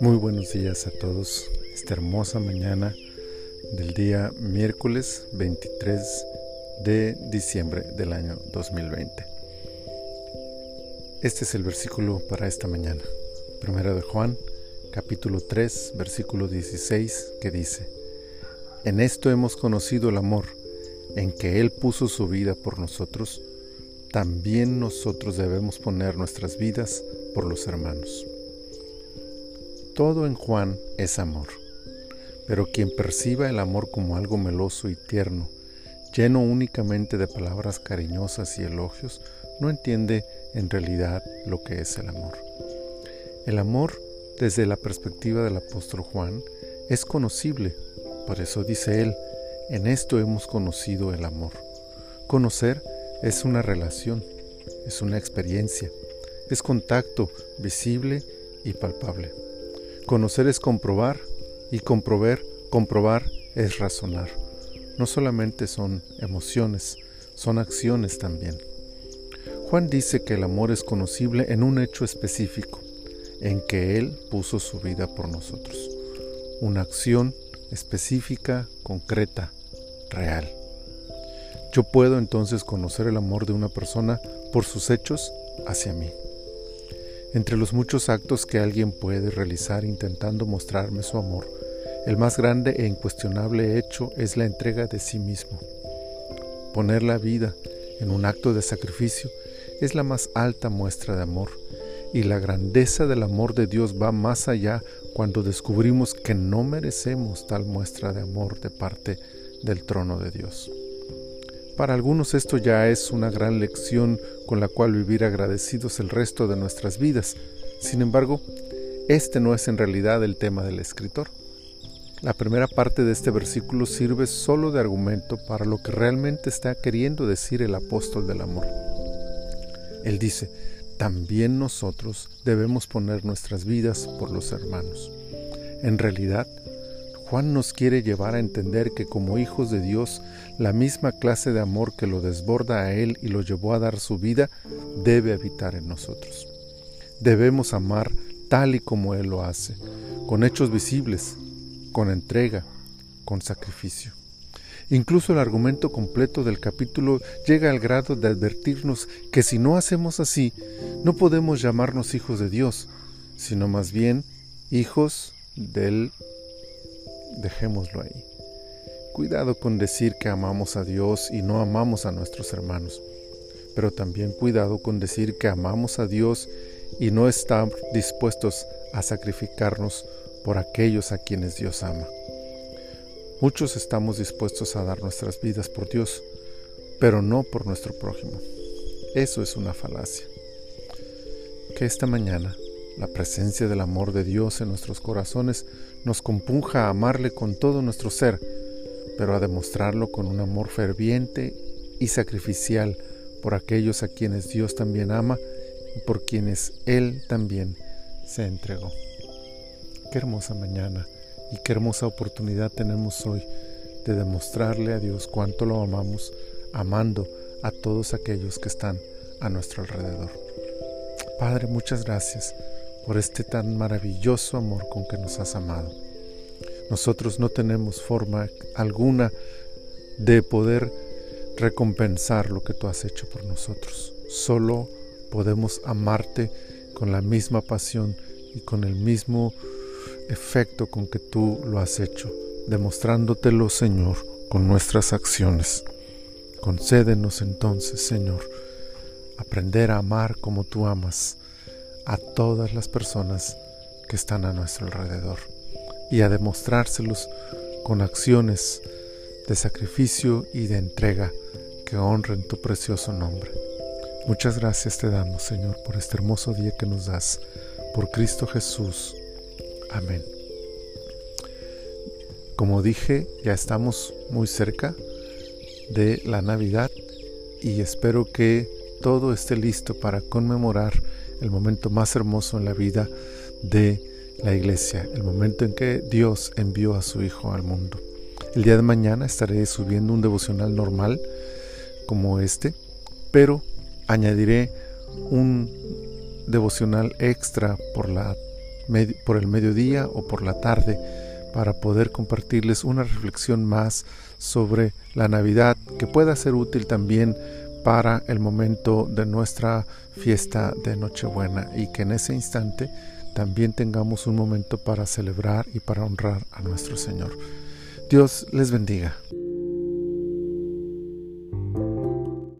Muy buenos días a todos. Esta hermosa mañana del día miércoles 23 de diciembre del año 2020. Este es el versículo para esta mañana. Primera de Juan, capítulo 3, versículo 16, que dice, En esto hemos conocido el amor, en que Él puso su vida por nosotros, también nosotros debemos poner nuestras vidas por los hermanos. Todo en Juan es amor, pero quien perciba el amor como algo meloso y tierno, lleno únicamente de palabras cariñosas y elogios, no entiende en realidad lo que es el amor. El amor, desde la perspectiva del apóstol Juan, es conocible, por eso dice él, en esto hemos conocido el amor. Conocer es una relación, es una experiencia, es contacto visible y palpable. Conocer es comprobar y comprobar, comprobar es razonar. No solamente son emociones, son acciones también. Juan dice que el amor es conocible en un hecho específico, en que Él puso su vida por nosotros. Una acción específica, concreta, real. Yo puedo entonces conocer el amor de una persona por sus hechos hacia mí. Entre los muchos actos que alguien puede realizar intentando mostrarme su amor, el más grande e incuestionable hecho es la entrega de sí mismo. Poner la vida en un acto de sacrificio es la más alta muestra de amor, y la grandeza del amor de Dios va más allá cuando descubrimos que no merecemos tal muestra de amor de parte del trono de Dios. Para algunos esto ya es una gran lección con la cual vivir agradecidos el resto de nuestras vidas. Sin embargo, este no es en realidad el tema del escritor. La primera parte de este versículo sirve solo de argumento para lo que realmente está queriendo decir el apóstol del amor. Él dice, también nosotros debemos poner nuestras vidas por los hermanos. En realidad, Juan nos quiere llevar a entender que como hijos de Dios, la misma clase de amor que lo desborda a Él y lo llevó a dar su vida, debe habitar en nosotros. Debemos amar tal y como Él lo hace, con hechos visibles, con entrega, con sacrificio. Incluso el argumento completo del capítulo llega al grado de advertirnos que si no hacemos así, no podemos llamarnos hijos de Dios, sino más bien hijos del... Dejémoslo ahí. Cuidado con decir que amamos a Dios y no amamos a nuestros hermanos, pero también cuidado con decir que amamos a Dios y no estar dispuestos a sacrificarnos por aquellos a quienes Dios ama. Muchos estamos dispuestos a dar nuestras vidas por Dios, pero no por nuestro prójimo. Eso es una falacia. Que esta mañana la presencia del amor de Dios en nuestros corazones nos compunja a amarle con todo nuestro ser, pero a demostrarlo con un amor ferviente y sacrificial por aquellos a quienes Dios también ama y por quienes Él también se entregó. Qué hermosa mañana y qué hermosa oportunidad tenemos hoy de demostrarle a Dios cuánto lo amamos, amando a todos aquellos que están a nuestro alrededor. Padre, muchas gracias por este tan maravilloso amor con que nos has amado. Nosotros no tenemos forma alguna de poder recompensar lo que tú has hecho por nosotros. Solo podemos amarte con la misma pasión y con el mismo efecto con que tú lo has hecho, demostrándotelo, Señor, con nuestras acciones. Concédenos entonces, Señor, aprender a amar como tú amas a todas las personas que están a nuestro alrededor y a demostrárselos con acciones de sacrificio y de entrega que honren tu precioso nombre. Muchas gracias te damos, Señor, por este hermoso día que nos das. Por Cristo Jesús. Amén. Como dije, ya estamos muy cerca de la Navidad y espero que todo esté listo para conmemorar el momento más hermoso en la vida de la iglesia, el momento en que Dios envió a su Hijo al mundo. El día de mañana estaré subiendo un devocional normal como este, pero añadiré un devocional extra por, la, por el mediodía o por la tarde para poder compartirles una reflexión más sobre la Navidad que pueda ser útil también para el momento de nuestra fiesta de Nochebuena y que en ese instante también tengamos un momento para celebrar y para honrar a nuestro Señor. Dios les bendiga.